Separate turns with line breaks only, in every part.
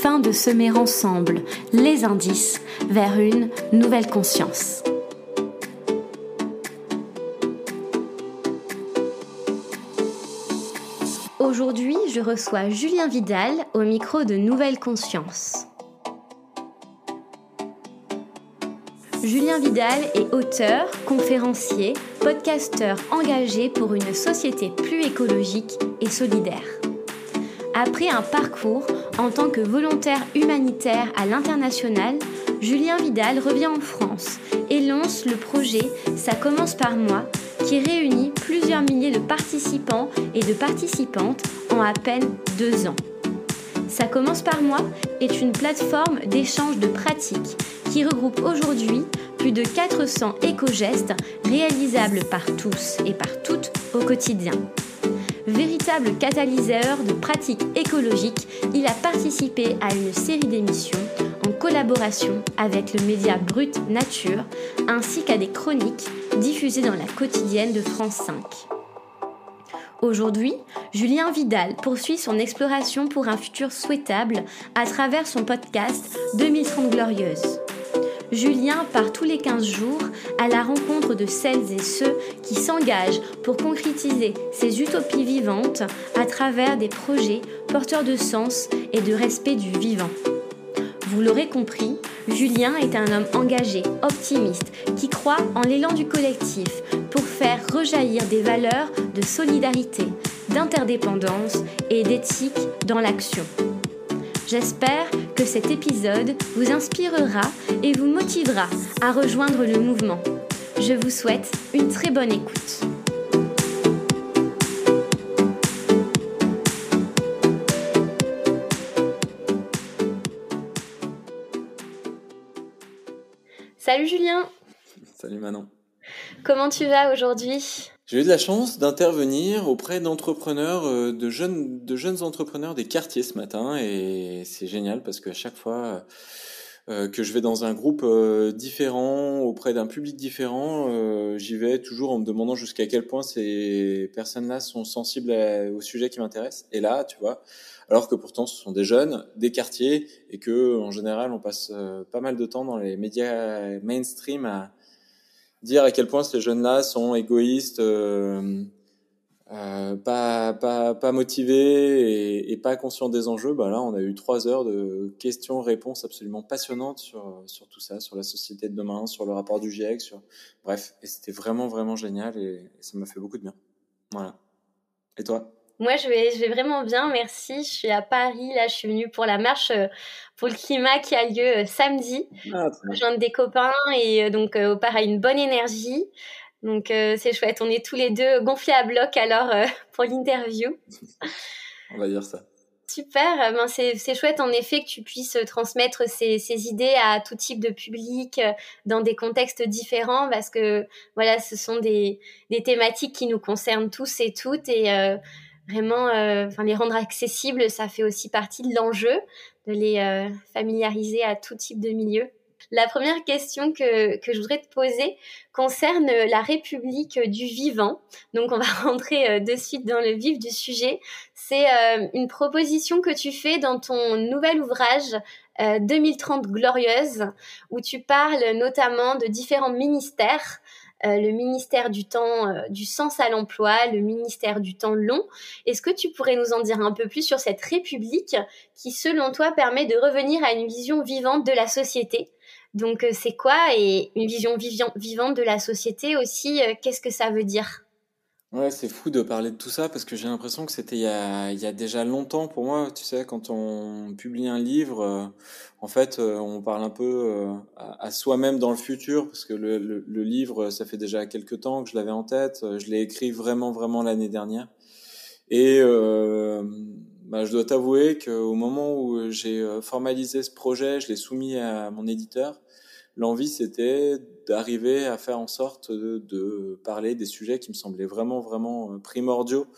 afin de semer ensemble les indices vers une nouvelle conscience. Aujourd'hui, je reçois Julien Vidal au micro de Nouvelle Conscience. Julien Vidal est auteur, conférencier, podcasteur engagé pour une société plus écologique et solidaire. Après un parcours en tant que volontaire humanitaire à l'international, Julien Vidal revient en France et lance le projet Ça commence par moi qui réunit plusieurs milliers de participants et de participantes en à peine deux ans. Ça commence par moi est une plateforme d'échange de pratiques qui regroupe aujourd'hui plus de 400 éco-gestes réalisables par tous et par toutes au quotidien. Véritable catalyseur de pratiques écologiques, il a participé à une série d'émissions en collaboration avec le média Brut Nature, ainsi qu'à des chroniques diffusées dans la quotidienne de France 5. Aujourd'hui, Julien Vidal poursuit son exploration pour un futur souhaitable à travers son podcast 2030 Glorieuse. Julien part tous les 15 jours à la rencontre de celles et ceux qui s'engagent pour concrétiser ces utopies vivantes à travers des projets porteurs de sens et de respect du vivant. Vous l'aurez compris, Julien est un homme engagé, optimiste, qui croit en l'élan du collectif pour faire rejaillir des valeurs de solidarité, d'interdépendance et d'éthique dans l'action. J'espère que cet épisode vous inspirera et vous motivera à rejoindre le mouvement. Je vous souhaite une très bonne écoute. Salut Julien
Salut Manon
Comment tu vas aujourd'hui?
J'ai eu de la chance d'intervenir auprès d'entrepreneurs, euh, de jeunes, de jeunes entrepreneurs des quartiers ce matin et c'est génial parce qu'à chaque fois euh, que je vais dans un groupe euh, différent, auprès d'un public différent, j'y vais toujours en me demandant jusqu'à quel point ces personnes-là sont sensibles au sujet qui m'intéresse. Et là, tu vois, alors que pourtant ce sont des jeunes, des quartiers et que en général on passe pas mal de temps dans les médias mainstream à dire à quel point ces jeunes-là sont égoïstes, euh, euh, pas, pas, pas motivés et, pas conscients des enjeux, bah là, on a eu trois heures de questions-réponses absolument passionnantes sur, sur tout ça, sur la société de demain, sur le rapport du GIEC, sur bref, et c'était vraiment vraiment génial et ça m'a fait beaucoup de bien. Voilà. Et toi?
Moi, je vais, je vais vraiment bien, merci. Je suis à Paris, là, je suis venue pour la marche euh, pour le climat qui a lieu euh, samedi. Ah, des copains et euh, donc, pareil, une bonne énergie. Donc, c'est chouette. On est tous les deux gonflés à bloc alors pour l'interview.
On va dire ça.
Super, ben c'est, c'est chouette en effet que tu puisses transmettre ces, ces, idées à tout type de public dans des contextes différents parce que voilà, ce sont des, des thématiques qui nous concernent tous et toutes et vraiment, euh, enfin, les rendre accessibles, ça fait aussi partie de l'enjeu, de les euh, familiariser à tout type de milieu. La première question que, que je voudrais te poser concerne la République du vivant. Donc on va rentrer euh, de suite dans le vif du sujet. C'est une proposition que tu fais dans ton nouvel ouvrage 2030 Glorieuse, où tu parles notamment de différents ministères euh, le ministère du temps, euh, du sens à l'emploi, le ministère du temps long. Est-ce que tu pourrais nous en dire un peu plus sur cette république qui, selon toi, permet de revenir à une vision vivante de la société? Donc, euh, c'est quoi Et une vision vivante de la société aussi, qu'est-ce que ça veut dire?
Ouais, c'est fou de parler de tout ça parce que j'ai l'impression que c'était il, il y a déjà longtemps pour moi. Tu sais, quand on publie un livre, euh, en fait, euh, on parle un peu euh, à, soi-même dans le futur parce que le, le, livre, ça fait déjà quelques temps que je l'avais en tête. Je l'ai écrit vraiment, vraiment l'année dernière. Et bah, je dois t'avouer qu'au moment où j'ai formalisé ce projet, je l'ai soumis à mon éditeur, l'envie c'était d'arriver à faire en sorte de, parler des sujets qui me semblaient vraiment, vraiment primordiaux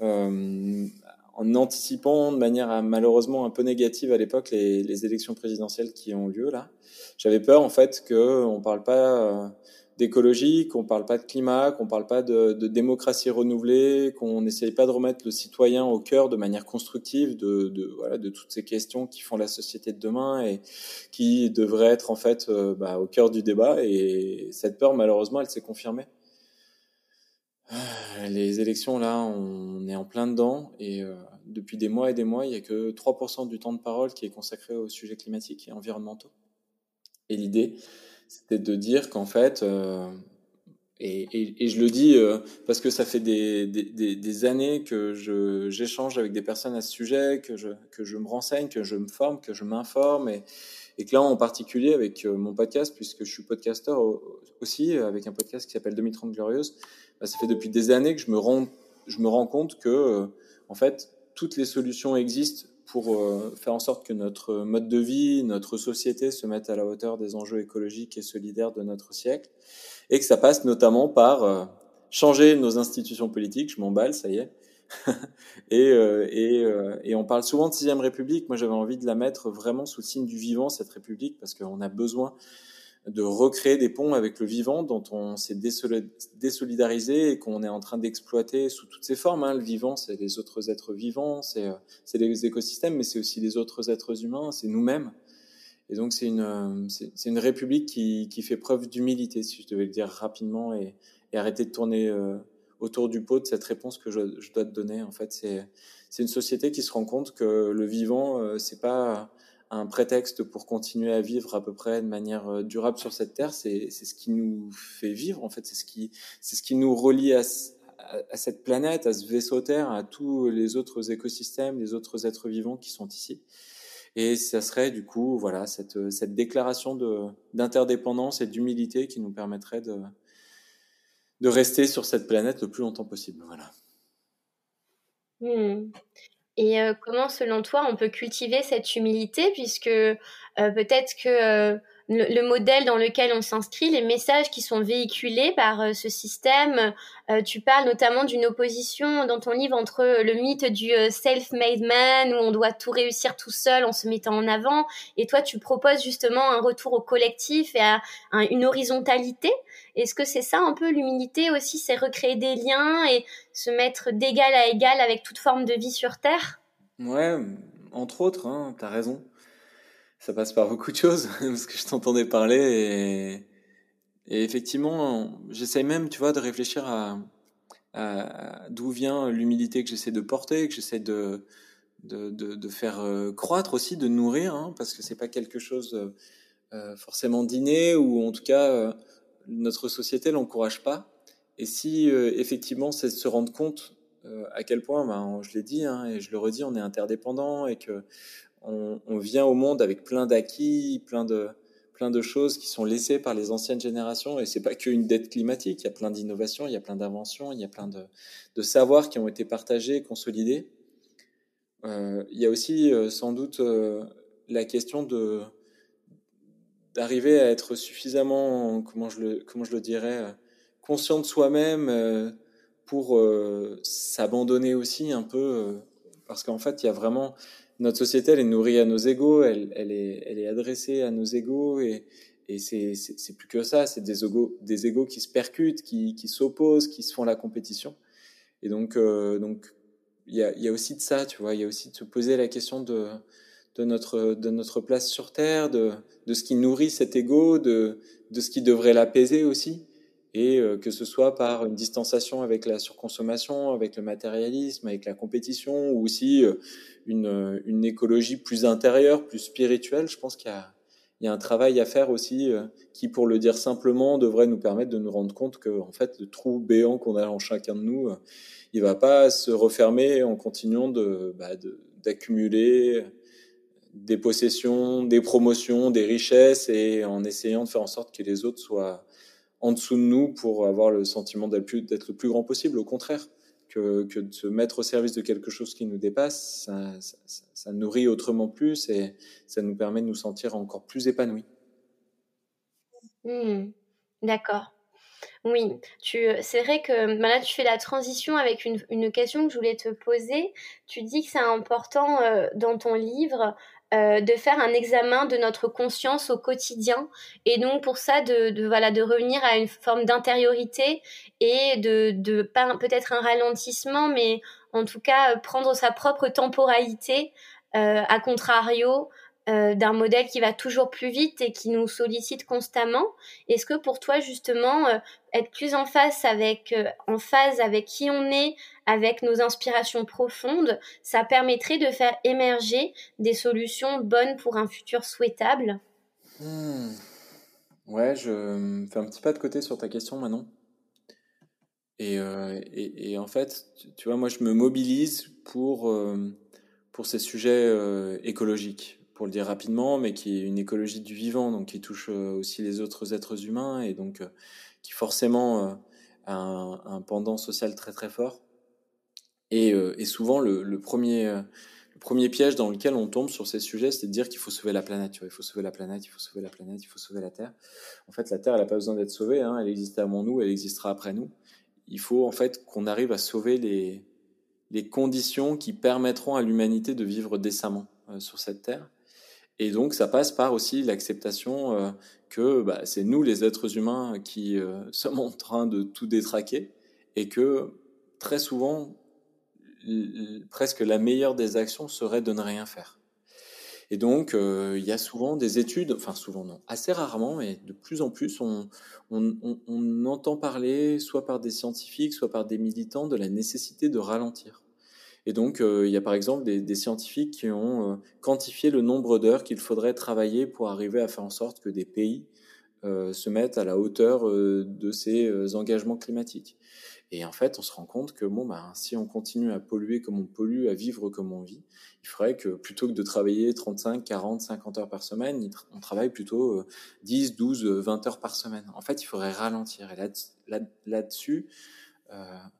en anticipant de manière malheureusement un peu négative à l'époque les, les, élections présidentielles qui ont lieu là. J'avais peur en fait qu'on ne parle pas euh, d'écologie, qu'on parle pas de climat, qu'on ne parle pas de, démocratie renouvelée, qu'on n'essaye pas de remettre le citoyen au cœur de manière constructive de, voilà, de toutes ces questions qui font la société de demain et qui devraient être en fait euh, bah, au cœur du débat. Et cette peur malheureusement elle s'est confirmée. Euh, les élections, là, on est en plein dedans et euh, depuis des mois et des mois, il n'y a que 3% du temps de parole qui est consacré aux sujets climatiques et environnementaux. Et l'idée, c'était de dire qu'en fait, euh, et, et, je le dis parce que ça fait des, des, années que j'échange avec des personnes à ce sujet, que je, que je me renseigne, que je me forme, que je m'informe et, et que là, en particulier, avec mon podcast, puisque je suis podcasteur aussi, avec un podcast qui s'appelle 2030 Glorieuse, bah, ça fait depuis des années que je me rends, je me rends compte que, euh, en fait, toutes les solutions existent pour euh, faire en sorte que notre mode de vie, notre société se mette à la hauteur des enjeux écologiques et solidaires de notre siècle, et que ça passe notamment par euh, changer nos institutions politiques. Je m'emballe, ça y est. et, et, et, on parle souvent de sixième République. Moi, j'avais envie de la mettre vraiment sous le signe du vivant, cette République, parce qu'on a besoin de recréer des ponts avec le vivant dont on s'est désolidarisé et qu'on est en train d'exploiter sous toutes ses formes. Hein. Le vivant, c'est les autres êtres vivants, c'est les écosystèmes, mais c'est aussi les autres êtres humains, c'est nous-mêmes. Et donc c'est une, c'est une république qui, qui fait preuve d'humilité, si je devais le dire rapidement, et, et arrêter de tourner euh, autour du pot de cette réponse que je, je dois te donner. En fait, c'est une société qui se rend compte que le vivant, euh, c'est pas un prétexte pour continuer à vivre à peu près de manière euh, durable sur cette terre. C'est ce qui nous fait vivre, en fait. C'est ce qui, c'est ce qui nous relie à, cette planète, à ce vaisseau Terre, à tous les autres écosystèmes, les autres êtres vivants qui sont ici. Et ça serait du coup, voilà, cette, cette déclaration d'interdépendance et d'humilité qui nous permettrait de, de rester sur cette planète le plus longtemps possible. Voilà.
Hmm. Et euh, comment, selon toi, on peut cultiver cette humilité, puisque euh, peut-être que euh, le, modèle dans lequel on s'inscrit, les messages qui sont véhiculés par ce système, tu parles notamment d'une opposition dans ton livre entre le mythe du self-made man, où on doit tout réussir tout seul en se mettant en avant, et toi, tu proposes justement un retour au collectif et à, à une horizontalité. Est-ce que c'est ça un peu l'humilité aussi, c'est recréer des liens et se mettre d'égal à égal avec toute forme de vie sur Terre?
Ouais, entre autres, hein, t'as raison. Ça passe par beaucoup de choses, parce que je t'entendais parler et, effectivement, j'essaie même, tu vois, de réfléchir à, d'où vient l'humilité que j'essaie de porter, que j'essaie de, de, de, faire euh, croître aussi, de nourrir, hein, parce que c'est pas quelque chose euh, forcément d'inné ou en tout cas euh, notre société l'encourage pas. Et si euh, effectivement c'est de se rendre compte euh, à quel point, ben, je l'ai dit hein, et je le redis, on est interdépendant et que on, vient au monde avec plein d'acquis, plein de plein de choses qui sont laissées par les anciennes générations et c'est pas qu'une dette climatique, il y a plein d'innovations, il y a plein d'inventions, il y a plein de, de savoirs qui ont été partagés, consolidés. Euh, il y a aussi euh, sans doute la question de d'arriver à être suffisamment, comment je le, comment je le dirais, euh, conscient de soi-même euh, pour euh, s'abandonner aussi un peu, parce qu'en fait, il y a vraiment notre société, elle est nourrie à nos égaux, elle, est, elle est adressée à nos égaux, et, et c'est plus que ça, c'est des égaux, des égaux qui se percutent, qui, qui s'opposent, qui se font la compétition. Et donc, donc il y a, y a aussi de ça, tu vois, il y a aussi de se poser la question de de notre, de notre place sur Terre, de, de ce qui nourrit cet ego, de, de ce qui devrait l'apaiser aussi, et euh, que ce soit par une distanciation avec la surconsommation, avec le matérialisme, avec la compétition, ou aussi euh, une, une écologie plus intérieure, plus spirituelle. Je pense qu'il y a, un travail à faire aussi euh, qui, pour le dire simplement, devrait nous permettre de nous rendre compte que, en fait, le trou béant qu'on a en chacun de nous, il va pas se refermer en continuant bah, d'accumuler des possessions, des promotions, des richesses et en essayant de faire en sorte que les autres soient en dessous de nous pour avoir le sentiment d'être le plus grand possible. Au contraire, que, de se mettre au service de quelque chose qui nous dépasse, ça, nourrit autrement plus et ça nous permet de nous sentir encore plus épanouis.
Mmh. D'accord. Oui, c'est vrai que bah là, tu fais la transition avec une, une, question que je voulais te poser. Tu dis que c'est important euh, dans ton livre euh, de faire un examen de notre conscience au quotidien et donc pour ça de, de voilà de revenir à une forme d'intériorité et de, de peut-être un ralentissement mais en tout cas prendre sa propre temporalité euh, à contrario euh, d'un modèle qui va toujours plus vite et qui nous sollicite constamment. Est-ce que pour toi justement euh, être plus en avec euh, en phase avec qui on est, avec nos inspirations profondes, ça permettrait de faire émerger des solutions bonnes pour un futur souhaitable?
Hmm. Ouais, je fais un petit pas de côté sur ta question Manon. Et, et, et en fait, tu vois, moi je me mobilise pour, pour ces sujets écologiques pour le dire rapidement, mais qui est une écologie du vivant, donc qui touche euh, aussi les autres êtres humains et donc euh, qui forcément euh, a un, pendant social très très fort. Et, souvent le, premier, le premier piège dans lequel on tombe sur ces sujets, c'est de dire qu'il faut sauver la planète. Il faut sauver la planète, il faut sauver la planète, il faut sauver la Terre. En fait, la Terre, elle n'a pas besoin d'être sauvée. Hein, elle existe avant nous, elle existera après nous. Il faut en fait qu'on arrive à sauver les, les conditions qui permettront à l'humanité de vivre décemment sur cette Terre. Et donc, ça passe par aussi l'acceptation euh, que bah, c'est nous, les êtres humains, qui euh, sommes en train de tout détraquer et que très souvent, presque la meilleure des actions serait de ne rien faire. Et donc, euh, il y a souvent des études, enfin souvent non, assez rarement, mais de plus en plus, on entend parler, soit par des scientifiques, soit par des militants, de la nécessité de ralentir. Et donc, euh, il y a par exemple des, scientifiques qui ont euh, quantifié le nombre d'heures qu'il faudrait travailler pour arriver à faire en sorte que des pays euh, se mettent à la hauteur de ces engagements climatiques. Et en fait, on se rend compte que bon, bah, si on continue à polluer comme on pollue, à vivre comme on vit, il faudrait que plutôt que de travailler 35, 40, 50 heures par semaine, on travaille plutôt 10, 12, 20 heures par semaine. En fait, il faudrait ralentir. Et là-dessus, là,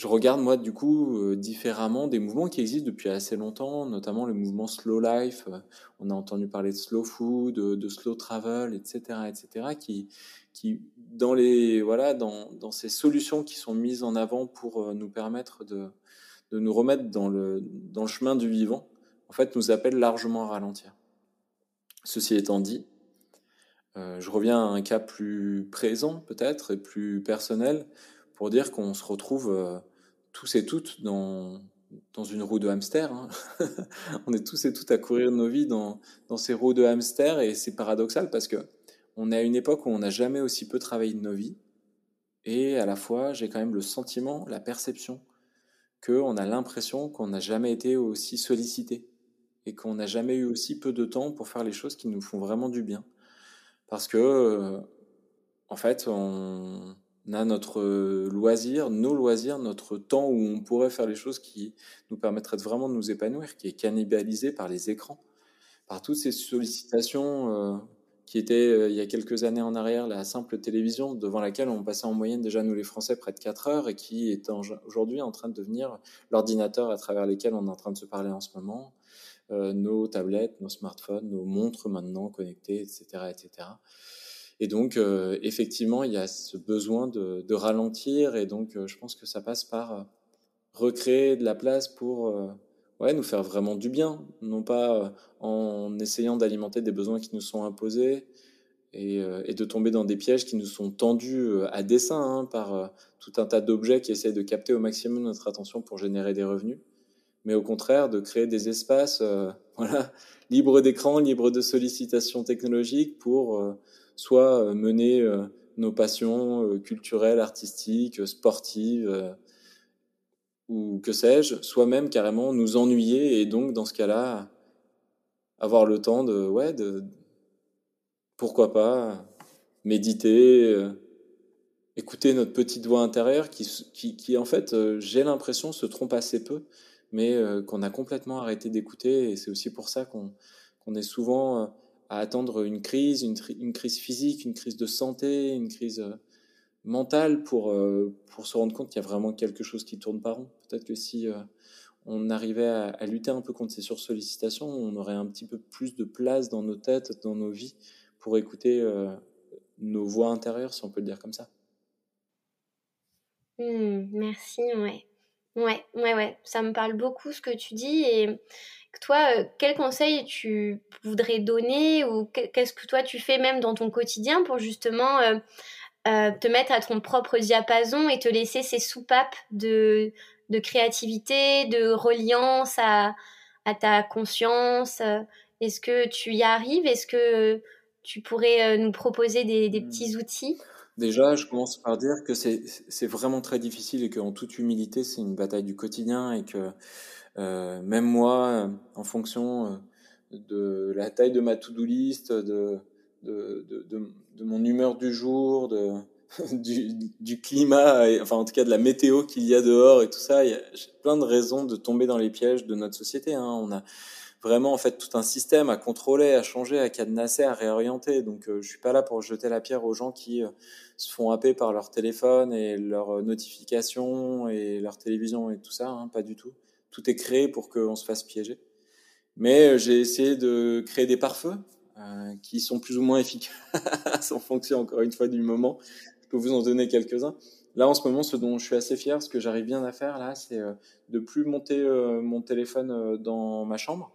je regarde moi du coup euh, différemment des mouvements qui existent depuis assez longtemps, notamment le mouvement slow life. Euh, on a entendu parler de slow food, de, slow travel, etc., etc., qui, dans les voilà dans, dans, ces solutions qui sont mises en avant pour euh, nous permettre de, de nous remettre dans le dans le chemin du vivant, en fait, nous appellent largement à ralentir. Ceci étant dit, je reviens à un cas plus présent peut-être et plus personnel pour dire qu'on se retrouve tous et toutes dans, dans une roue de hamster. Hein. on est tous et toutes à courir nos vies dans, dans ces roues de hamster et c'est paradoxal parce que on est à une époque où on n'a jamais aussi peu travaillé de nos vies et à la fois j'ai quand même le sentiment, la perception qu'on a l'impression qu'on n'a jamais été aussi sollicité et qu'on n'a jamais eu aussi peu de temps pour faire les choses qui nous font vraiment du bien. Parce que, en fait, on, on a notre euh, loisir, nos loisirs, notre temps où on pourrait faire les choses qui nous permettraient vraiment de nous épanouir, qui est cannibalisé par les écrans, par toutes ces sollicitations euh, qui étaient euh, il y a quelques années en arrière la simple télévision devant laquelle on passait en moyenne déjà nous les Français près de 4 heures et qui est aujourd'hui en train de devenir l'ordinateur à travers lesquels on est en train de se parler en ce moment, nos tablettes, nos smartphones, nos montres maintenant connectées, etc., etc. Et donc, euh, effectivement, il y a ce besoin de, ralentir. Et donc, euh, je pense que ça passe par euh, recréer de la place pour ouais, nous faire vraiment du bien. Non pas en essayant d'alimenter des besoins qui nous sont imposés et, et, de tomber dans des pièges qui nous sont tendus à dessein hein, par tout un tas d'objets qui essayent de capter au maximum notre attention pour générer des revenus. Mais au contraire, de créer des espaces voilà, libres d'écran, libres de sollicitations technologiques pour soit euh, mener euh, nos passions euh, culturelles, artistiques, sportives, ou que sais-je, soit même carrément nous ennuyer et donc dans ce cas-là avoir le temps de, ouais, de, pourquoi pas, méditer, écouter notre petite voix intérieure qui, qui, en fait, j'ai l'impression, se trompe assez peu, mais qu'on a complètement arrêté d'écouter et c'est aussi pour ça qu'on est souvent à attendre une crise, une, crise physique, une crise de santé, une crise mental pour, pour se rendre compte qu'il y a vraiment quelque chose qui tourne pas rond. Peut-être que si on arrivait à, lutter un peu contre ces sursollicitations, on aurait un petit peu plus de place dans nos têtes, dans nos vies, pour écouter nos voix intérieures, si on peut le dire comme ça.
Mmh, merci, ouais. Ouais, ouais, ouais, ça me parle beaucoup ce que tu dis. Et toi, euh, quel conseil tu voudrais donner ou qu'est-ce que toi tu fais même dans ton quotidien pour justement euh, euh, te mettre à ton propre diapason et te laisser ces soupapes de, de créativité, de reliance à, à ta conscience Est-ce que tu y arrives? Est-ce que tu pourrais nous proposer des, des petits mmh. outils?
Déjà, je commence par dire que c'est vraiment très difficile et qu'en toute humilité, c'est une bataille du quotidien et que euh, même moi, en fonction euh, de la taille de ma to-do list, de, mon humeur du jour, du, climat, enfin en tout cas de la météo qu'il y a dehors et tout ça, il y a plein de raisons de tomber dans les pièges de notre société. Hein. On a vraiment en fait tout un système à contrôler, à changer, à cadenasser, à réorienter. Donc euh, je suis pas là pour jeter la pierre aux gens qui euh, se font happer par leur téléphone et leurs euh, notifications et leur télévision et tout ça, hein, pas du tout. Tout est créé pour qu'on se fasse piéger. Mais j'ai essayé de créer des pare-feux qui sont plus ou moins efficaces en fonction encore une fois du moment. Je peux vous en donner quelques-uns. Là, en ce moment, ce dont je suis assez fier, ce que j'arrive bien à faire, là, c'est de plus monter mon téléphone dans ma chambre.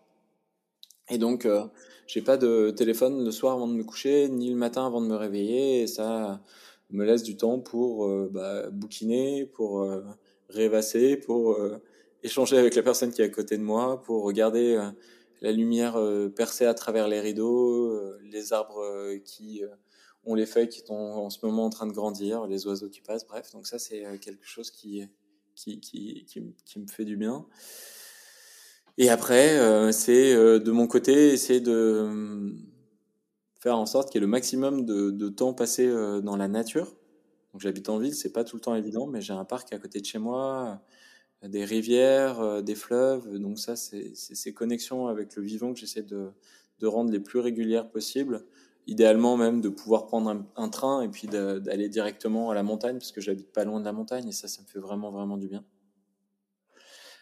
Et donc, euh, j'ai pas de téléphone le soir avant de me coucher, ni le matin avant de me réveiller. Et ça me laisse du temps pour euh, bah, bouquiner, pour euh, rêvasser, pour euh, échanger avec la personne qui est à côté de moi, pour regarder la lumière percée à travers les rideaux, les arbres qui ont les feuilles qui sont en ce moment en train de grandir, les oiseaux qui passent. Bref, donc ça, c'est quelque chose qui, qui, qui, qui, me fait du bien. Et après, euh, c'est euh, de mon côté essayer de euh, faire en sorte qu'il y ait le maximum de, de temps passé dans la nature. Donc j'habite en ville, c'est pas tout le temps évident, mais j'ai un parc à côté de chez moi, des rivières, des fleuves. Donc ça, c'est ces connexions avec le vivant que j'essaie de, rendre les plus régulières possibles. Idéalement même de pouvoir prendre un, un train et puis d'aller directement à la montagne, parce que j'habite pas loin de la montagne et ça, ça me fait vraiment vraiment du bien.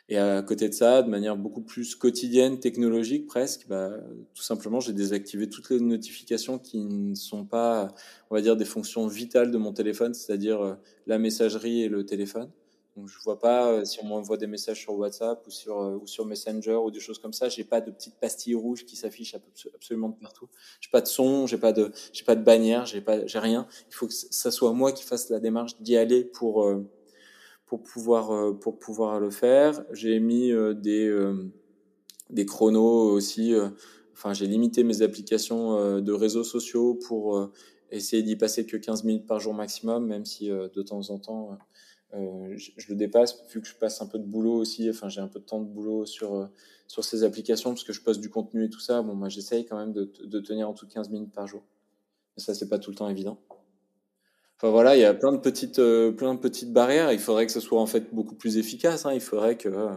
Et à côté de ça, de manière beaucoup plus quotidienne, technologique presque, bah, tout simplement, j'ai désactivé toutes les notifications qui ne sont pas, on va dire, des fonctions vitales de mon téléphone, c'est-à-dire euh, la messagerie et le téléphone. Donc je vois pas euh, si on m'envoie des messages sur WhatsApp ou sur euh, ou sur Messenger ou des choses comme ça. J'ai pas de petites pastilles rouges qui s'affichent absolument de partout. J'ai pas de son, j'ai pas de j'ai pas de bannière, j'ai pas j'ai rien. Il faut que ça soit moi qui fasse la démarche d'y aller pour pour pouvoir euh, pour pouvoir le faire. J'ai mis euh, des euh, des chronos aussi. Enfin, j'ai limité mes applications de réseaux sociaux pour essayer d'y passer que 15 minutes par jour maximum, même si de temps en temps euh, je, le dépasse vu que je passe un peu de boulot aussi. Enfin, j'ai un peu de temps de boulot sur sur ces applications parce que je poste du contenu et tout ça. Bon, moi, j'essaye quand même de, de tenir en tout 15 minutes par jour. Mais ça, c'est pas tout le temps évident. Enfin voilà, il y a plein de petites, euh, plein de petites barrières. Il faudrait que ce soit en fait beaucoup plus efficace. Hein. Il faudrait que euh,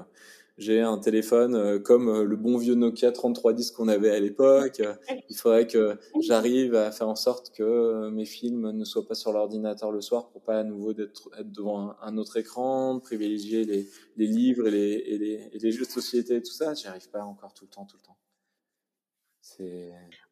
j'ai un téléphone euh, comme le bon vieux Nokia 3310 qu'on avait à l'époque. Il faudrait que j'arrive à faire en sorte que mes films ne soient pas sur l'ordinateur le soir pour pas à nouveau être, devant un, autre écran, privilégier les, les livres et les, et les, et les jeux de société et tout ça. J'y arrive pas encore tout le temps, tout le temps.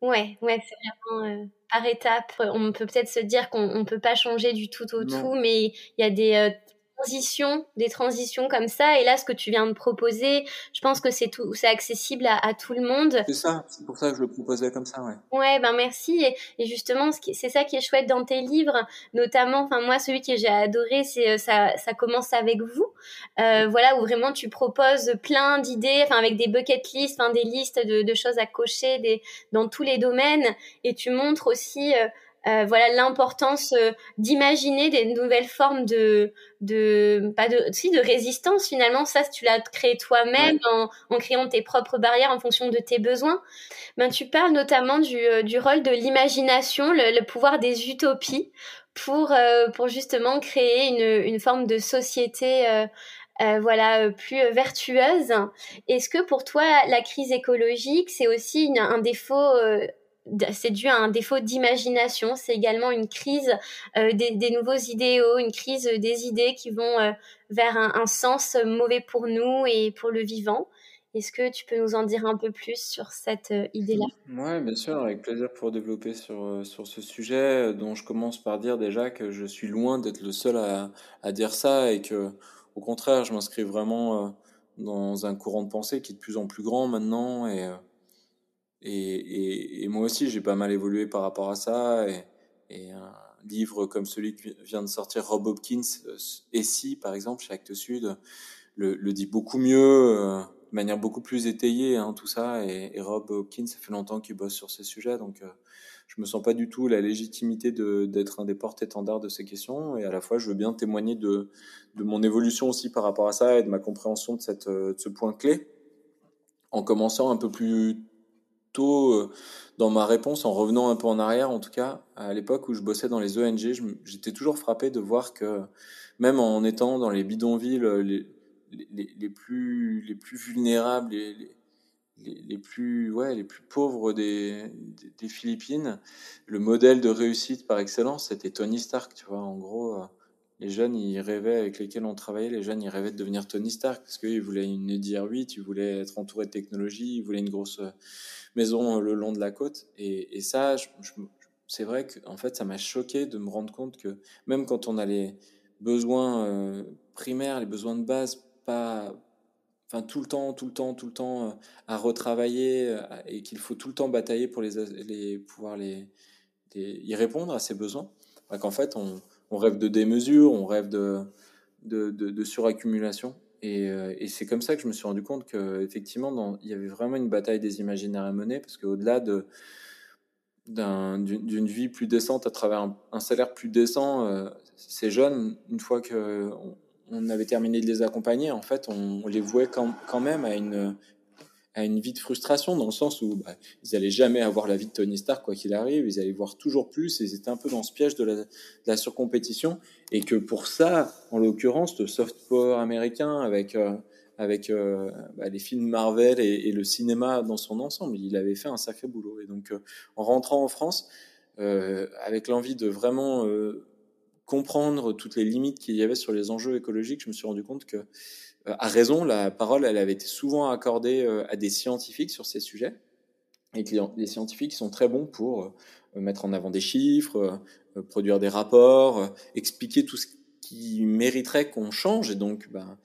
Ouais, ouais, c'est vraiment euh, par étapes. On peut peut-être se dire qu'on ne peut pas changer du tout au tout, mais il y a des euh, transitions, des transitions comme ça. Et là, ce que tu viens de proposer, je pense que c'est tout, c'est accessible à, tout le monde.
C'est ça, c'est pour ça que je le proposais comme ça, ouais.
Ouais, ben merci. Et, justement, c'est ça qui est chouette dans tes livres, notamment, enfin moi, celui que j'ai adoré, c'est euh, ça, ça commence avec vous. Euh, voilà, où vraiment tu proposes plein d'idées, enfin avec des bucket lists, enfin des listes de, de, choses à cocher, des, dans tous les domaines, et tu montres aussi euh, euh, voilà l'importance euh, d'imaginer des nouvelles formes de de pas de si de résistance finalement. Ça tu l'as créé toi-même en, en, créant tes propres barrières en fonction de tes besoins. Ben tu parles notamment du, euh, du rôle de l'imagination le, le, pouvoir des utopies pour pour justement créer une une forme de société euh, voilà plus vertueuse. Est-ce que pour toi la crise écologique c'est aussi une, un défaut c'est dû à un défaut d'imagination, c'est également une crise des, nouveaux idéaux, une crise des idées qui vont vers un, sens mauvais pour nous et pour le vivant. Est-ce que tu peux nous en dire un peu plus sur cette idée-là?
Oui, bien sûr, avec plaisir pour développer sur, sur ce sujet, dont je commence par dire déjà que je suis loin d'être le seul à, à, dire ça et que, au contraire, je m'inscris vraiment dans un courant de pensée qui est de plus en plus grand maintenant. Et, euh, et, et, moi aussi, j'ai pas mal évolué par rapport à ça. Et, et, un livre comme celui qui vient de sortir, Rob Hopkins, euh, Et si, par exemple, chez Actes Sud, le, le dit beaucoup mieux, euh, de manière beaucoup plus étayée, hein, tout ça. Et, Rob Hopkins, ça fait longtemps qu'il bosse sur ces sujets. Donc, je me sens pas du tout la légitimité d'être un des porte-étendards de ces questions et à la fois je veux bien témoigner de, de mon évolution aussi par rapport à ça et de ma compréhension de, cette, de ce point clé en commençant un peu plus tôt euh, dans ma réponse, en revenant un peu en arrière en tout cas, à l'époque où je bossais dans les ONG, j'étais toujours frappé de voir que même en étant dans les bidonvilles les, les, les plus, les plus vulnérables, les, les, plus ouais les plus pauvres des, des, Philippines le modèle de réussite par excellence c'était Tony Stark tu vois. En gros euh, les jeunes ils rêvaient avec lesquels on travaillait les jeunes ils rêvaient de devenir Tony Stark parce qu'ils voulaient une DR8 ils voulaient être entourés de technologie ils voulaient une grosse euh, maison euh, le long de la côte et, et ça c'est vrai que en fait ça m'a choqué de me rendre compte que même quand on a les besoins primaires les besoins de base pas enfin tout le temps, tout le temps, tout le temps euh, à retravailler euh, et qu'il faut tout le temps batailler pour les, les pouvoir les, y répondre à ces besoins. Qu'en fait, on, rêve de démesure, on rêve de, de, de, suraccumulation. Et, euh, et c'est comme ça que je me suis rendu compte qu'effectivement, il y avait vraiment une bataille des imaginaires à mener, parce qu'au-delà de, d'une vie plus décente à travers un, salaire plus décent, ces jeunes, une fois que on avait terminé de les accompagner, en fait, on, les vouait quand, même à une, vie de frustration, dans le sens où bah, ils allaient jamais avoir la vie de Tony Stark, quoi qu'il arrive, ils allaient voir toujours plus, et ils étaient un peu dans ce piège de la surcompétition, et que pour ça, en l'occurrence, le soft power américain, avec, euh, avec euh, bah, les films Marvel et, le cinéma dans son ensemble, il avait fait un sacré boulot. Et donc, euh, en rentrant en France, avec l'envie de vraiment comprendre toutes les limites qu'il y avait sur les enjeux écologiques, je me suis rendu compte que, à raison, la parole, elle avait été souvent accordée à des scientifiques sur ces sujets, et que les scientifiques sont très bons pour euh, mettre en avant des chiffres, produire des rapports, expliquer tout ce qui mériterait qu'on change, et donc ben,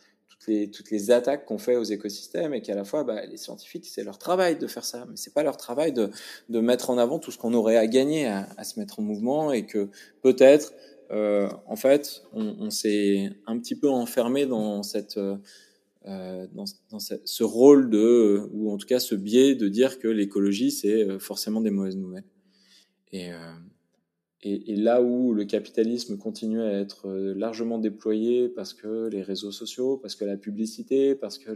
toutes, les, attaques qu'on fait aux écosystèmes, et qu'à la fois, ben, les scientifiques, c'est leur travail de faire ça, mais c'est pas leur travail de, mettre en avant tout ce qu'on aurait à gagner à, se mettre en mouvement, et que peut-être euh, en fait, on, s'est un petit peu enfermé dans cette euh, dans, ce, rôle de, ou en tout cas ce biais de dire que l'écologie, c'est euh, forcément des mauvaises nouvelles. Et, et, là où le capitalisme continue à être largement déployé parce que les réseaux sociaux, parce que la publicité, parce que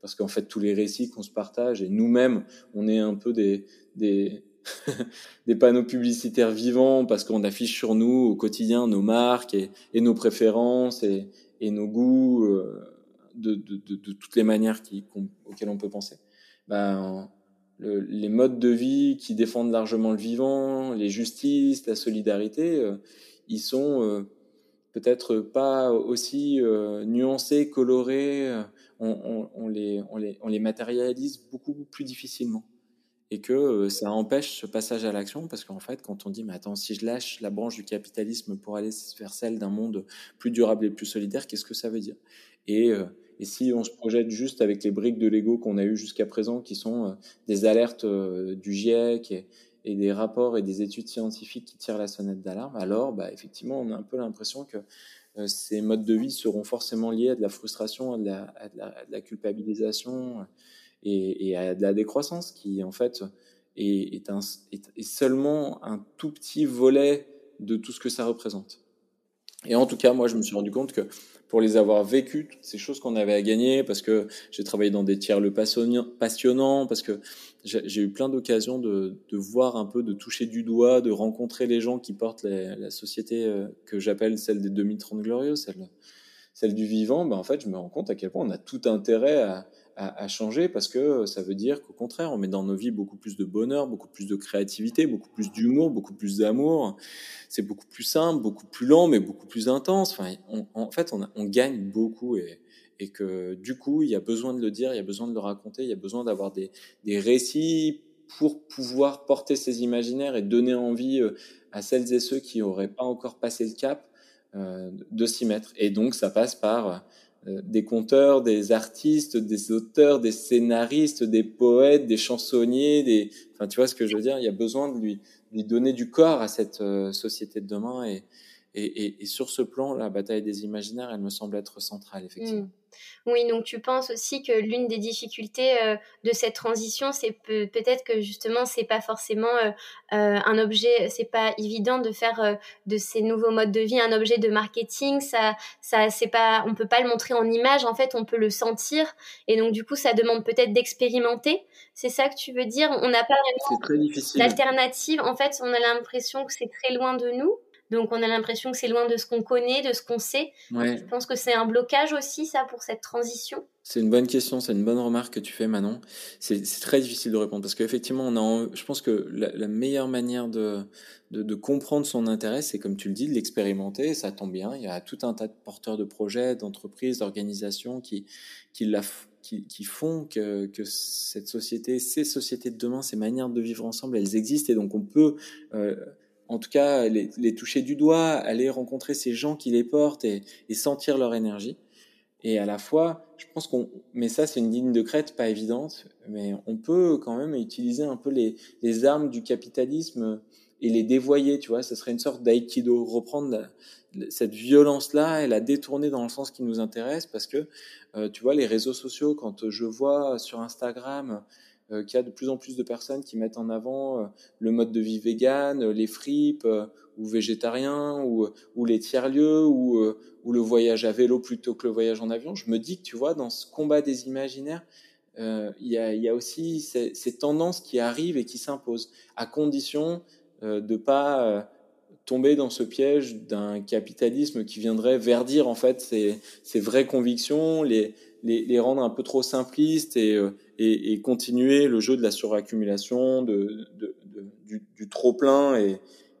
parce qu'en fait tous les récits qu'on se partage et nous-mêmes, on est un peu des, des, des panneaux publicitaires vivants parce qu'on affiche sur nous au quotidien nos marques et, nos préférences et, nos goûts euh, de, toutes les manières auxquelles on peut penser. Ben, les modes de vie qui défendent largement le vivant, les justices, la solidarité, euh, ils sont euh, peut-être pas aussi nuancés, colorés, on, les, on, les, matérialise beaucoup plus difficilement et que ça empêche ce passage à l'action parce qu'en fait, quand on dit, mais attends, si je lâche la branche du capitalisme pour aller vers celle d'un monde plus durable et plus solidaire, qu'est-ce que ça veut dire? Et, si on se projette juste avec les briques de Lego qu'on a eues jusqu'à présent, qui sont des alertes du GIEC et, des rapports et des études scientifiques qui tirent la sonnette d'alarme, alors bah, effectivement, on a un peu l'impression que ces modes de vie seront forcément liés à de la frustration, à de la, culpabilisation et, à de la décroissance qui en fait est, seulement un tout petit volet de tout ce que ça représente. Et en tout cas, moi, je me suis rendu compte que pour les avoir vécues, toutes ces choses qu'on avait à gagner, parce que j'ai travaillé dans des tiers le passionnant, parce que j'ai eu plein d'occasions de, de, voir un peu, de toucher du doigt, de rencontrer les gens qui portent la, la société euh, que j'appelle celle des 2030 glorieux, celle, celle du vivant, ben en fait, je me rends compte à quel point on a tout intérêt à, à, changer parce que ça veut dire qu'au contraire, on met dans nos vies beaucoup plus de bonheur, beaucoup plus de créativité, beaucoup plus d'humour, beaucoup plus d'amour. C'est beaucoup plus simple, beaucoup plus lent, mais beaucoup plus intense. En fait, on, gagne beaucoup et, que du coup, il y a besoin de le dire, il y a besoin de le raconter, il y a besoin d'avoir des, récits pour pouvoir porter ces imaginaires et donner envie euh, à celles et ceux qui n'auraient pas encore passé le cap euh, de s'y mettre. Et donc, ça passe par des conteurs, des artistes, des auteurs, des scénaristes, des poètes, des chansonniers, des... Enfin, tu vois ce que je veux dire? Il y a besoin de lui, lui donner du corps à cette société de demain. Et, et, et, sur ce plan, la bataille des imaginaires, elle me semble être centrale, effectivement.
Mmh. Oui, donc tu penses aussi que l'une des difficultés euh, de cette transition, c'est peut-être que justement, c'est pas forcément euh, euh, un objet, c'est pas évident de faire de ces nouveaux modes de vie un objet de marketing. Ça, ça, c'est pas, on peut pas le montrer en image. En fait, on peut le sentir, et donc du coup, ça demande peut-être d'expérimenter. C'est ça que tu veux dire? On n'a pas
vraiment
d'alternative. En fait, on a l'impression que c'est très loin de nous? Donc on a l'impression que c'est loin de ce qu'on connaît, de ce qu'on sait. Je pense que c'est un blocage aussi, ça, pour cette transition?
C'est une bonne question, c'est une bonne remarque que tu fais, Manon. C'est très difficile de répondre parce qu'effectivement, on a, je pense que la, meilleure manière de, de, comprendre son intérêt, c'est comme tu le dis, de l'expérimenter. Ça tombe bien. Il y a tout un tas de porteurs de projets, d'entreprises, d'organisations qui, qui, la, qui, qui, font que, que, cette société, ces sociétés de demain, ces manières de vivre ensemble, elles existent et donc on peut euh, en tout cas les, toucher du doigt, aller rencontrer ces gens qui les portent et, sentir leur énergie. Et à la fois, je pense qu'on, mais ça c'est une ligne de crête pas évidente, mais on peut quand même utiliser un peu les, armes du capitalisme et les dévoyer, tu vois, ce serait une sorte d'aïkido, reprendre cette violence-là et la détourner dans le sens qui nous intéresse, parce que, euh, tu vois, les réseaux sociaux, quand je vois sur Instagram qu'il y a de plus en plus de personnes qui mettent en avant euh, le mode de vie vegan, euh, les fripes ou végétariens ou, les tiers-lieux ou, le voyage à vélo plutôt que le voyage en avion. Je me dis que tu vois, dans ce combat des imaginaires, il y, a, aussi ces, ces, tendances qui arrivent et qui s'imposent, à condition de de pas tomber dans ce piège d'un capitalisme qui viendrait verdir en fait ses, ses vraies convictions, les, les, les, rendre un peu trop simplistes et, et, continuer le jeu de la suraccumulation, de, du, trop plein et,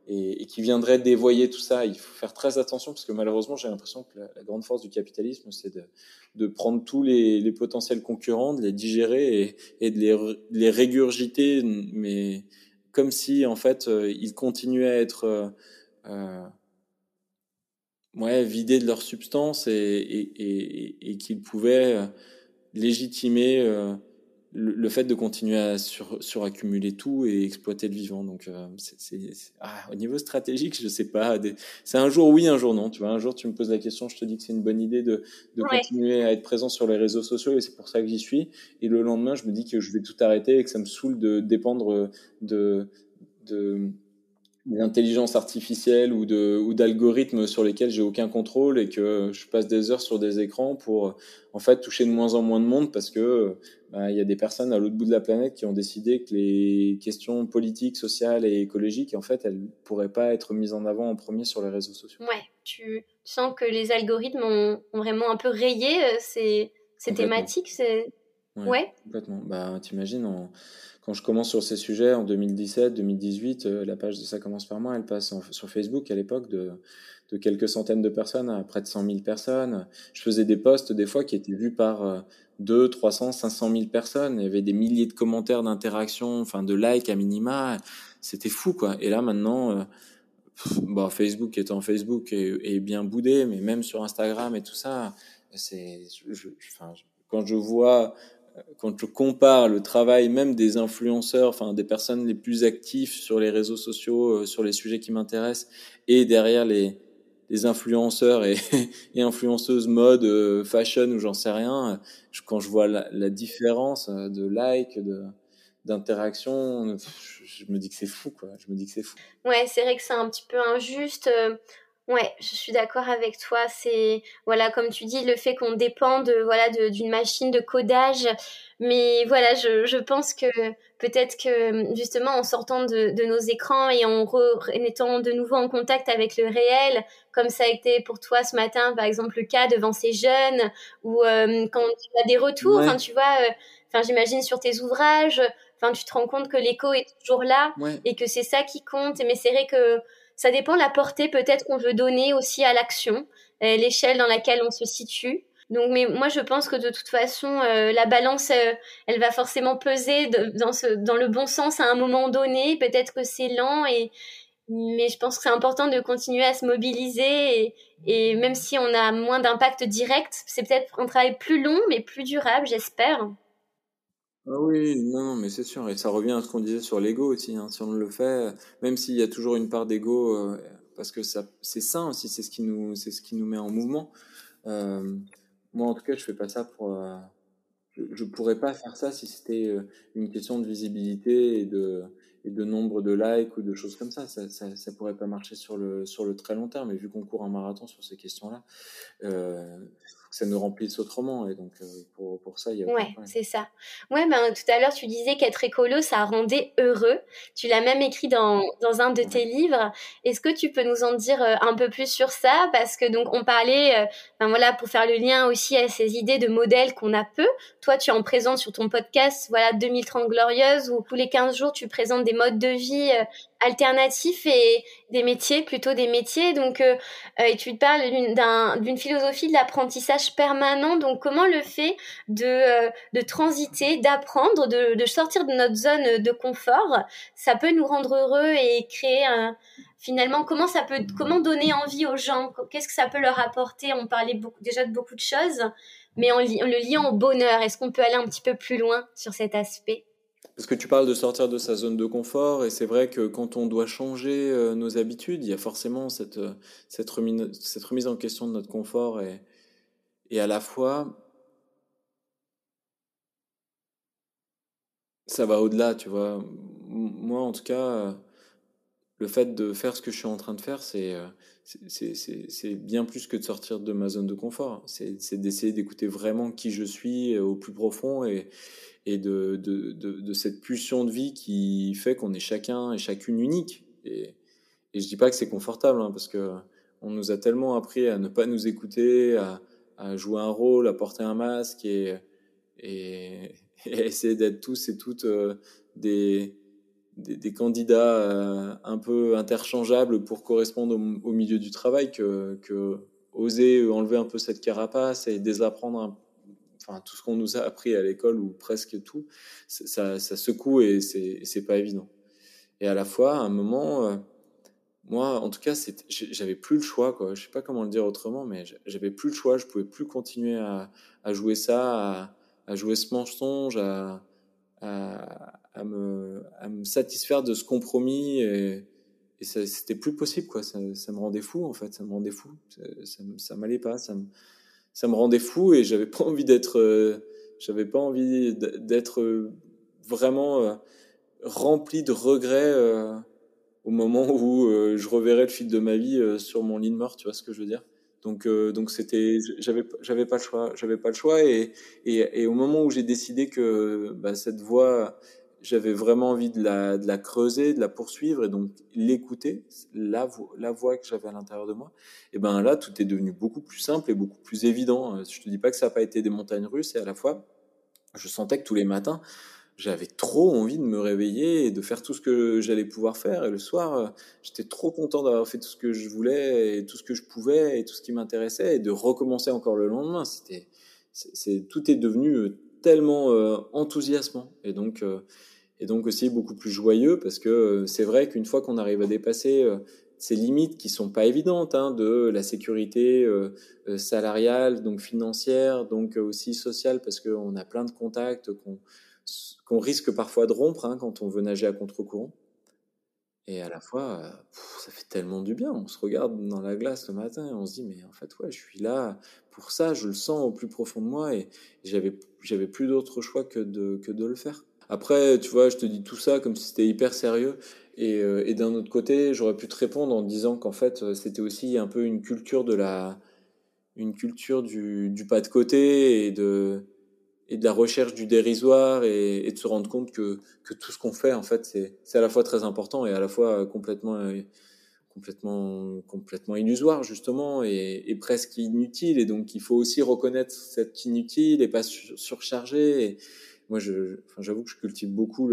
et, qui viendrait dévoyer tout ça. Il faut faire très attention parce que malheureusement, j'ai l'impression que la, grande force du capitalisme, c'est de, de, prendre tous les, les, potentiels concurrents, de les digérer et, et de les, les, régurgiter, mais comme si en fait euh, ils continuaient à être euh, euh, ouais, vidés de leur substance et, et qu'ils pouvaient légitimer euh, le, fait de continuer à sur, suraccumuler tout et exploiter le vivant. Donc, euh, c'est, ah, au niveau stratégique, je sais pas. C'est un jour oui, un jour non. Tu vois, un jour tu me poses la question, je te dis que c'est une bonne idée de, de continuer à être présent sur les réseaux sociaux et c'est pour ça que j'y suis. Et le lendemain, je me dis que je vais tout arrêter et que ça me saoule de dépendre de, de d'intelligence artificielle ou de ou d'algorithmes sur lesquels j'ai aucun contrôle et que je passe des heures sur des écrans pour en fait toucher de moins en moins de monde parce que bah, il y a des personnes à l'autre bout de la planète qui ont décidé que les questions politiques, sociales et écologiques en fait elles pourraient pas être mises en avant en premier sur les réseaux sociaux.
Ouais, tu sens que les algorithmes ont, vraiment un peu rayé euh, ces, ces thématiques,
ouais, ouais, Complètement. Bah t'imagines en quand je commence sur ces sujets en 2017, 2018, euh, la page de Ça commence par moi, elle passe sur Facebook à l'époque de, de, quelques centaines de personnes à près de 100 000 personnes. Je faisais des posts des fois qui étaient vus par 2, 300, 500 000 personnes. Il y avait des milliers de commentaires, d'interactions, enfin de likes à minima. C'était fou quoi. Et là maintenant, euh, bon, Facebook étant Facebook est, est, bien boudé, mais même sur Instagram et tout ça, c'est, enfin, quand je vois quand je compare le travail même des influenceurs, enfin des personnes les plus actives sur les réseaux sociaux, euh, sur les sujets qui m'intéressent, et derrière les, influenceurs et, influenceuses mode, euh, fashion ou j'en sais rien, je, quand je vois la, différence euh, de likes, de d'interaction, je, me dis que c'est fou, quoi. Je me dis que c'est fou.
Ouais, c'est vrai que c'est un petit peu injuste. Ouais, je suis d'accord avec toi. C'est voilà, comme tu dis, le fait qu'on dépend de voilà d'une machine de codage. Mais voilà, je, je pense que peut-être que justement en sortant de, de nos écrans et en, étant de nouveau en contact avec le réel, comme ça a été pour toi ce matin, par exemple le cas devant ces jeunes, ou euh, quand tu as des retours, tu vois, euh, enfin j'imagine sur tes ouvrages, enfin tu te rends compte que l'écho est toujours là et que c'est ça qui compte. Mais c'est vrai que ça dépend de la portée peut-être qu'on veut donner aussi à l'action, euh, l'échelle dans laquelle on se situe. Donc, mais moi, je pense que de toute façon, euh, la balance, euh, elle va forcément peser dans, le bon sens à un moment donné. Peut-être que c'est lent, et, mais je pense que c'est important de continuer à se mobiliser. Et, et même si on a moins d'impact direct, c'est peut-être un travail plus long, mais plus durable, j'espère.
Ah oui, non, mais c'est sûr. Et ça revient à ce qu'on disait sur l'ego aussi. Hein. Si on le fait, même s'il y a toujours une part d'ego, euh, parce que ça, c'est sain aussi, c'est ce qui nous, c'est ce qui nous met en mouvement. Euh, moi, en tout cas, je fais pas ça pour. Euh, je, je pourrais pas faire ça si c'était une question de visibilité et de et de nombre de likes ou de choses comme ça. Ça, ça, pourrait pas marcher sur le sur le très long terme. Vu qu'on court un marathon sur ces questions-là, euh, ça nous remplisse autrement. Et donc, euh, pour, pour ça, il y a.
Ouais, c'est ça. Ouais, ben, tout à l'heure, tu disais qu'être écolo, ça rendait heureux. Tu l'as même écrit dans, dans un de tes livres. Est-ce que tu peux nous en dire euh, un peu plus sur ça? Parce que, donc, on parlait, euh, ben voilà, pour faire le lien aussi à ces idées de modèles qu'on a peu. Toi, tu en présentes sur ton podcast, voilà, 2030 Glorieuse, où tous les 15 jours, tu présentes des modes de vie alternatifs et des métiers, plutôt des métiers. Donc, euh, euh et tu te parles d'une philosophie de l'apprentissage permanent. Donc, comment le fait de, euh, de transiter, d'apprendre, de, de, sortir de notre zone de confort, ça peut nous rendre heureux et créer un, finalement comment ça peut comment donner envie aux gens? Qu'est-ce que ça peut leur apporter? On parlait déjà de beaucoup de choses mais en, le liant au bonheur est-ce qu'on peut aller un petit peu plus loin sur cet aspect?
Parce que tu parles de sortir de sa zone de confort, et c'est vrai que quand on doit changer euh, nos habitudes, il y a forcément cette, euh, cette, remise, cette remise en question de notre confort, et, et à la fois, ça va au-delà, tu vois. Moi, en tout cas, le fait de faire ce que je suis en train de faire, c'est c'est bien plus que de sortir de ma zone de confort. C'est d'essayer d'écouter vraiment qui je suis au plus profond et, de, cette pulsion de vie qui fait qu'on est chacun et chacune unique. Et, et je dis pas que c'est confortable, hein, parce que on nous a tellement appris à ne pas nous écouter, à, à jouer un rôle, à porter un masque et, à essayer d'être tous et toutes euh, des, des, candidats euh, un peu interchangeables pour correspondre au, milieu du travail que, que oser enlever un peu cette carapace et désapprendre enfin tout ce qu'on nous a appris à l'école ou presque tout, ça, ça secoue et c'est pas évident. Et à la fois, à un moment, euh, moi, en tout cas, j'avais plus le choix, quoi. Je sais pas comment le dire autrement, mais j'avais plus le choix. Je pouvais plus continuer à, à jouer ça, à, à, jouer ce mensonge, à, à, me, me satisfaire de ce compromis. Et, et c'était plus possible, quoi. Ça, ça, me rendait fou, en fait. Ça me rendait fou. Ça, ça, m'allait pas. Ça me, ça me rendait fou et j'avais pas envie d'être, euh, j'avais pas envie d'être euh, vraiment euh, rempli de regrets au moment où je reverrai le fil de ma vie sur mon lit de mort, tu vois ce que je veux dire? Donc donc c'était j'avais j'avais pas le choix j'avais pas le choix et et, et au moment où j'ai décidé que bah, cette voie j'avais vraiment envie de la, de la creuser, de la poursuivre et donc l'écouter, la, la voix que j'avais à l'intérieur de moi. Et ben là, tout est devenu beaucoup plus simple et beaucoup plus évident. Euh, je te dis pas que ça n'a pas été des montagnes russes et à la fois, je sentais que tous les matins, j'avais trop envie de me réveiller et de faire tout ce que j'allais pouvoir faire. Et le soir, euh, j'étais trop content d'avoir fait tout ce que je voulais et tout ce que je pouvais et tout ce qui m'intéressait et de recommencer encore le lendemain. C'était, tout est devenu euh, tellement enthousiasmant. Et donc, aussi beaucoup plus joyeux parce que euh, c'est vrai qu'une fois qu'on arrive à dépasser euh, ces limites qui sont pas évidentes hein, de la sécurité euh, salariale, donc financière, donc aussi sociale, parce qu'on a plein de contacts qu'on risque parfois de rompre hein, quand on veut nager à contre-courant. Et à la fois, ça fait tellement du bien. On se regarde dans la glace le matin et on se dit, mais en fait, ouais, je suis là pour ça, je le sens au plus profond de moi et j'avais, j'avais plus d'autre choix que de, que de le faire. Après, tu vois, je te dis tout ça comme si c'était hyper sérieux. Et, euh, et d'un autre côté, j'aurais pu te répondre en disant qu'en fait, euh, c'était aussi un peu une culture de la, une culture du, du pas de côté et de, et de la recherche du dérisoire et, de se rendre compte que, tout ce qu'on fait, en fait, c'est, à la fois très important et à la fois complètement, complètement, complètement illusoire, justement, et, presque inutile. Et donc, il faut aussi reconnaître cette inutile et pas surcharger. Moi, j'avoue que je cultive beaucoup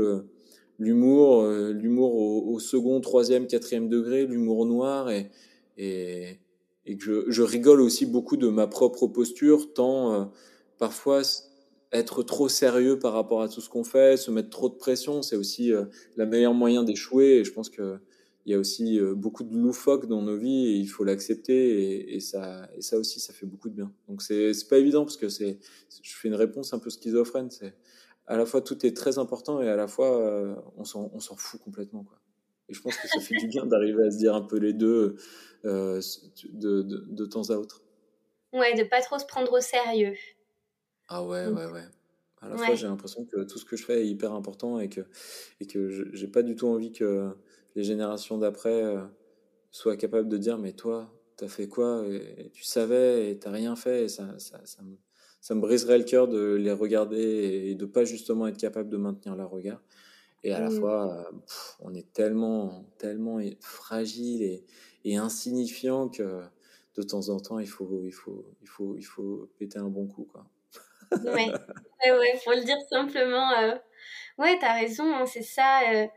l'humour, euh, l'humour au, second, troisième, quatrième degré, l'humour noir, et, que je, rigole aussi beaucoup de ma propre posture, tant euh, parfois être trop sérieux par rapport à tout ce qu'on fait, se mettre trop de pression, c'est aussi euh, la meilleure moyen d'échouer. Et je pense que il y a aussi euh, beaucoup de loufoque dans nos vies et il faut l'accepter et, ça et ça aussi ça fait beaucoup de bien. Donc c'est pas évident parce que c'est je fais une réponse un peu schizophrène, c'est à la fois tout est très important et à la fois euh, on s'en on s'en fout complètement quoi. Et je pense que ça fait du bien d'arriver à se dire un peu les deux de, de, de temps à autre.
Ouais, de pas trop se prendre au sérieux.
Ah ouais, ouais, ouais. À la ouais. fois, j'ai l'impression que tout ce que je fais est hyper important et que, et que j'ai pas du tout envie que les générations d'après euh, soient capables de dire Mais toi, t'as fait quoi et, Tu savais et t'as rien fait. Et ça, ça, ça, me, ça me briserait le cœur de les regarder et de pas justement être capable de maintenir leur regard. Et à la mmh. fois, pff, on est tellement, tellement fragile et, et insignifiant que de temps en temps, il faut, il faut, il faut, il faut péter un bon coup, quoi.
ouais, ouais, ouais, faut le dire simplement. Euh... Ouais, t'as raison, hein, c'est ça. Euh...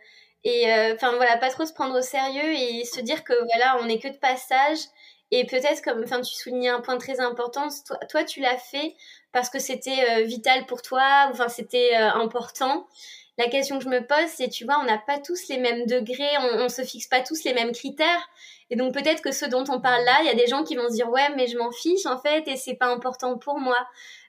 Et enfin voilà, pas trop se prendre au sérieux et se dire que voilà, on n'est que de passage. Et peut-être comme, enfin, tu soulignais un point très important. Toi, toi tu l'as fait parce que c'était euh, vital pour toi, enfin, c'était euh, important. La question que je me pose, c'est, tu vois, on n'a pas tous les mêmes degrés, on, on se fixe pas tous les mêmes critères. Et donc peut-être que ce dont on parle là, il y a des gens qui vont se dire ouais, mais je m'en fiche en fait et c'est pas important pour moi.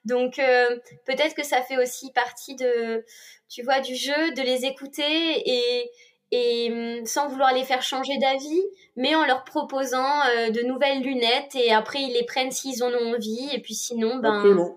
Donc euh, peut-être que ça fait aussi partie de, tu vois, du jeu, de les écouter et, et hum, sans vouloir les faire changer d'avis, mais en leur proposant euh, de nouvelles lunettes et après ils les prennent s'ils en ont envie et puis sinon ben.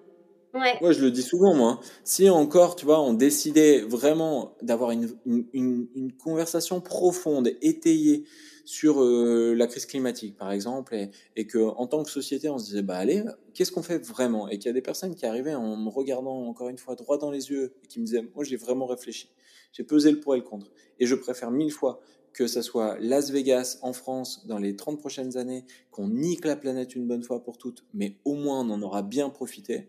Ouais, je le dis souvent moi. Si encore, tu vois, on décidait vraiment d'avoir une, conversation profonde, étayée sur euh, la crise climatique, par exemple, et, et que en tant que société, on se disait, bah allez, qu'est-ce qu'on fait vraiment? Et qu'il y a des personnes qui arrivaient en me regardant encore une fois droit dans les yeux et qui me disaient, moi j'ai vraiment réfléchi, j'ai pesé le pour et le contre, et je préfère mille fois que ça soit Las Vegas en France dans les 30 prochaines années, qu'on nique la planète une bonne fois pour toutes, mais au moins on en aura bien profité,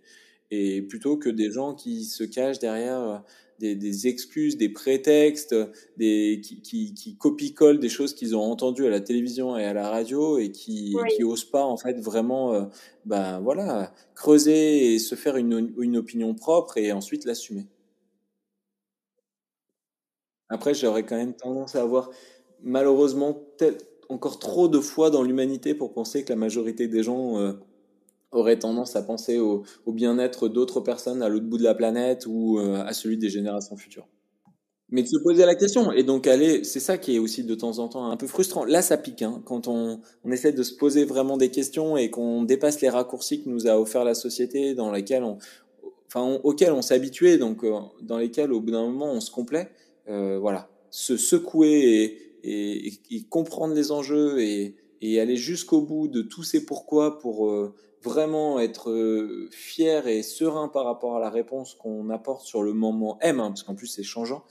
et plutôt que des gens qui se cachent derrière des, des excuses, des prétextes, des, qui, qui, qui copie-collent des choses qu'ils ont entendues à la télévision et à la radio et qui, oui. qui osent pas en fait vraiment, euh, ben voilà, creuser et se faire une, une opinion propre et ensuite l'assumer. Après, j'aurais quand même tendance à avoir malheureusement tel, encore trop de foi dans l'humanité pour penser que la majorité des gens euh, aurait tendance à penser au, bien-être d'autres personnes à l'autre bout de la planète ou euh, à celui des générations futures. Mais de se poser la question et donc aller, c'est ça qui est aussi de temps en temps un peu frustrant. Là, ça pique hein, quand on, on essaie de se poser vraiment des questions et qu'on dépasse les raccourcis que nous a offert la société, dans lesquels on, enfin, on, auxquels on s'est habitué, donc euh, dans lesquels au bout d'un moment on se complaît. Euh, voilà, se secouer et, comprendre les enjeux et, aller jusqu'au bout de tous ces pourquoi pour vraiment être euh, fier et serein par rapport à la réponse qu'on apporte sur le moment M, hein, parce qu'en plus c'est changeant,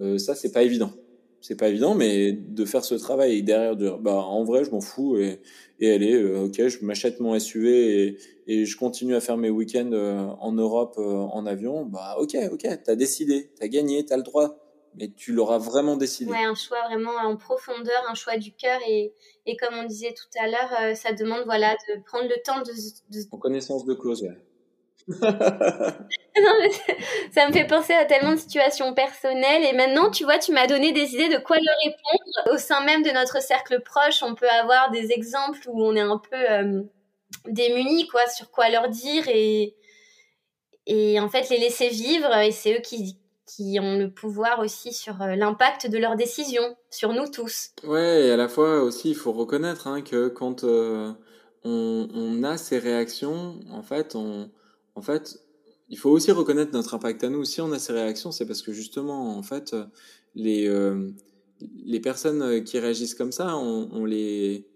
euh, ça c'est pas évident. C'est pas évident, mais de faire ce travail derrière de bah en vrai je m'en fous et, et allez euh, ok je m'achète mon SUV et, je continue à faire mes week-ends en Europe en avion bah ok ok t'as décidé t'as gagné t'as le droit mais tu l'auras vraiment décidé.
Ouais, un choix vraiment en profondeur, un choix du cœur et, et comme on disait tout à l'heure, euh, ça demande voilà de prendre le temps de, de...
en connaissance de cause. Ouais.
non, mais ça me fait penser à tellement de situations personnelles et maintenant tu vois tu m'as donné des idées de quoi leur répondre au sein même de notre cercle proche on peut avoir des exemples où on est un peu euh, démunis quoi sur quoi leur dire et et en fait les laisser vivre et c'est eux qui qui ont le pouvoir aussi sur euh, l'impact de leurs décisions, sur nous tous.
Ouais, et à la fois aussi, il faut reconnaître hein, que quand euh, on, a ces réactions, en fait, en fait, il faut aussi reconnaître notre impact à nous. Si on a ces réactions, c'est parce que justement, en fait, les, euh, les personnes qui réagissent comme ça, on, on, les,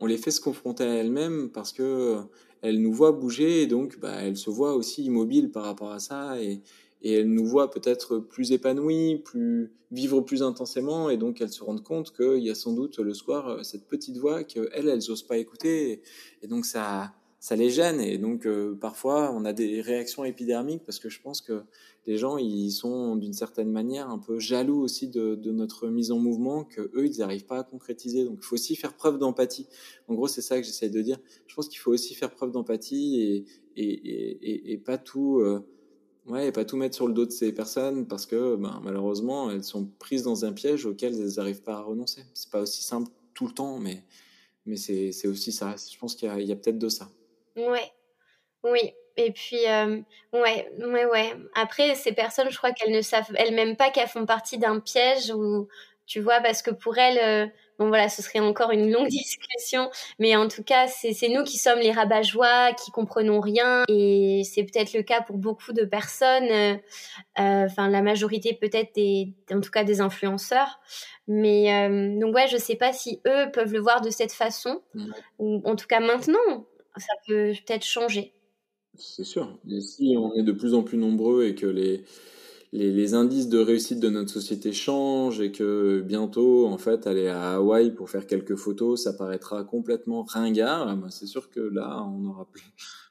on les fait se confronter à elles-mêmes parce que elles nous voient bouger et donc bah, elles se voient aussi immobiles par rapport à ça et, et elles nous voient peut-être plus épanouies, plus vivre plus intensément, et donc elles se rendent compte qu'il y a sans doute le soir cette petite voix qu'elles, elles n'osent pas écouter, et, donc ça, ça les gêne, et donc euh, parfois on a des réactions épidermiques parce que je pense que les gens ils sont d'une certaine manière un peu jaloux aussi de, de notre mise en mouvement que eux ils n'arrivent pas à concrétiser, donc il faut aussi faire preuve d'empathie. En gros c'est ça que j'essaie de dire. Je pense qu'il faut aussi faire preuve d'empathie et et, et, et, pas tout euh, Ouais, et pas tout mettre sur le dos de ces personnes parce que ben, malheureusement, elles sont prises dans un piège auquel elles n'arrivent pas à renoncer. C'est pas aussi simple tout le temps, mais, mais c'est aussi ça. Je pense qu'il y a, peut-être de ça.
Ouais, oui. Et puis, euh, ouais, ouais, ouais. Après, ces personnes, je crois qu'elles ne savent elles-mêmes pas qu'elles font partie d'un piège ou, tu vois, parce que pour elles, euh, Bon voilà, ce serait encore une longue discussion, mais en tout cas, c'est nous qui sommes les rabat-joie, qui comprenons rien, et c'est peut-être le cas pour beaucoup de personnes, euh, euh, enfin la majorité peut-être des, en tout cas des influenceurs. Mais euh, donc ouais, je sais pas si eux peuvent le voir de cette façon, ou en tout cas maintenant, ça peut peut-être changer.
C'est sûr. Et si on est de plus en plus nombreux et que les les, indices de réussite de notre société changent et que bientôt, en fait, aller à Hawaï pour faire quelques photos, ça paraîtra complètement ringard, bah, c'est sûr que là, on aura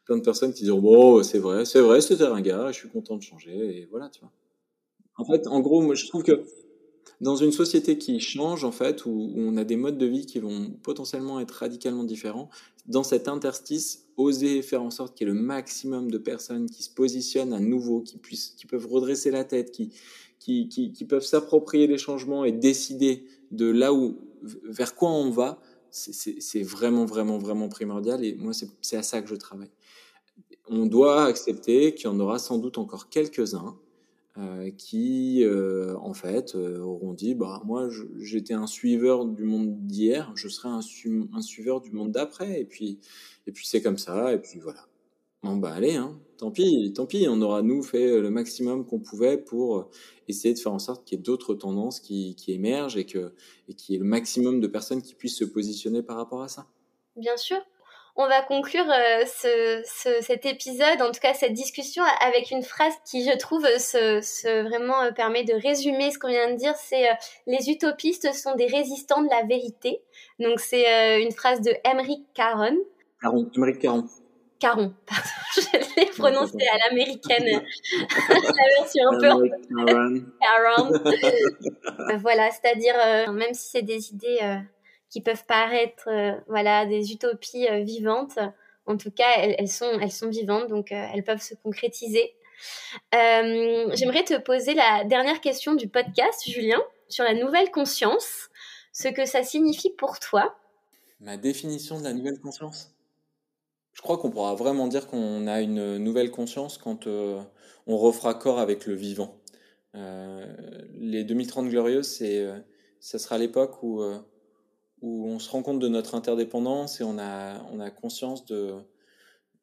plein de personnes qui diront bon, c'est vrai, c'est vrai, c'était ringard, je suis content de changer et voilà, tu vois. En fait, en gros, moi, je trouve que dans une société qui change, en fait, où, on a des modes de vie qui vont potentiellement être radicalement différents, dans cet interstice, oser faire en sorte qu'il y ait le maximum de personnes qui se positionnent à nouveau, qui puissent, qui peuvent redresser la tête, qui, qui, qui, qui peuvent s'approprier les changements et décider de là où, vers quoi on va, c'est vraiment, vraiment, vraiment primordial. Et moi, c'est à ça que je travaille. On doit accepter qu'il y en aura sans doute encore quelques-uns euh, qui, euh, en fait, euh, auront dit bah moi j'étais un suiveur du monde d'hier, je serai un, un, suiveur du monde d'après, et puis et puis c'est comme ça, et puis voilà. Bon bah allez, hein, tant pis, tant pis, on aura nous fait le maximum qu'on pouvait pour essayer de faire en sorte qu'il y ait d'autres tendances qui, qui émergent et que et qu'il y ait le maximum de personnes qui puissent se positionner par rapport à ça.
Bien sûr, on va conclure euh, ce, cet épisode, en tout cas cette discussion, avec une phrase qui, je trouve, se, vraiment euh, permet de résumer ce qu'on vient de dire. C'est euh, les utopistes sont des résistants de la vérité. Donc c'est une phrase de Emmerich Caron.
Caron, Emmerich Caron.
Caron, pardon, je l'ai prononcé à l'américaine, la version un peu. Caron. Caron. voilà, c'est-à-dire, même si c'est des idées qui peuvent paraître euh, voilà des utopies euh, vivantes. En tout cas, elles, sont elles sont vivantes, donc euh, elles peuvent se concrétiser. J'aimerais te poser la dernière question du podcast, Julien, sur la nouvelle conscience, ce que ça signifie pour toi?
Ma définition de la nouvelle conscience? Je crois qu'on pourra vraiment dire qu'on a une nouvelle conscience quand on refera corps avec le vivant. les 2030 glorieuses, c'est, ça sera l'époque où où on se rend compte de notre interdépendance et on a, on a conscience de,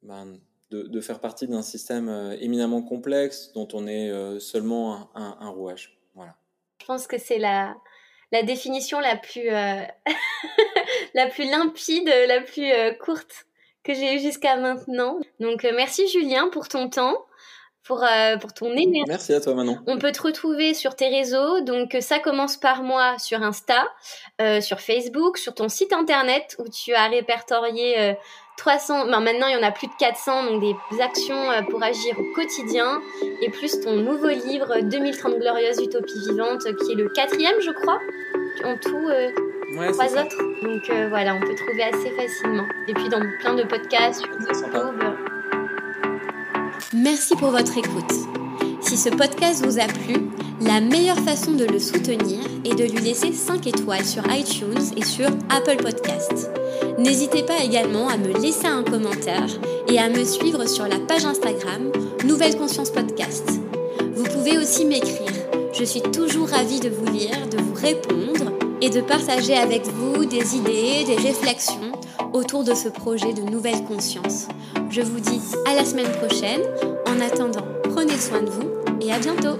ben, de, faire partie d'un système euh, éminemment complexe dont on est euh, seulement un, un, rouage. Voilà.
Je pense que c'est la, la définition la plus, euh, la plus limpide, la plus courte que j'ai eue jusqu'à maintenant. Donc merci Julien pour ton temps pour, euh, pour ton énergie.
Merci à toi Manon.
On peut te retrouver sur tes réseaux. Donc ça commence par moi sur Insta, euh, sur Facebook, sur ton site internet où tu as répertorié 300, euh, ben, maintenant il y en a plus de 400, donc des actions pour agir au quotidien. Et plus ton nouveau livre 2030 glorieuses utopies vivantes qui est le quatrième je crois. En tout, trois autres. Donc voilà, on peut trouver assez facilement. Et puis dans plein de podcasts sur YouTube. Merci pour votre écoute. Si ce podcast vous a plu, la meilleure façon de le soutenir est de lui laisser 5 étoiles sur iTunes et sur Apple Podcasts. N'hésitez pas également à me laisser un commentaire et à me suivre sur la page Instagram Nouvelle Conscience Podcast. Vous pouvez aussi m'écrire. Je suis toujours ravie de vous lire, de vous répondre et de partager avec vous des idées, des réflexions autour de ce projet de nouvelle conscience. Je vous dis à la semaine prochaine. En attendant, Prenez soin de vous et à bientôt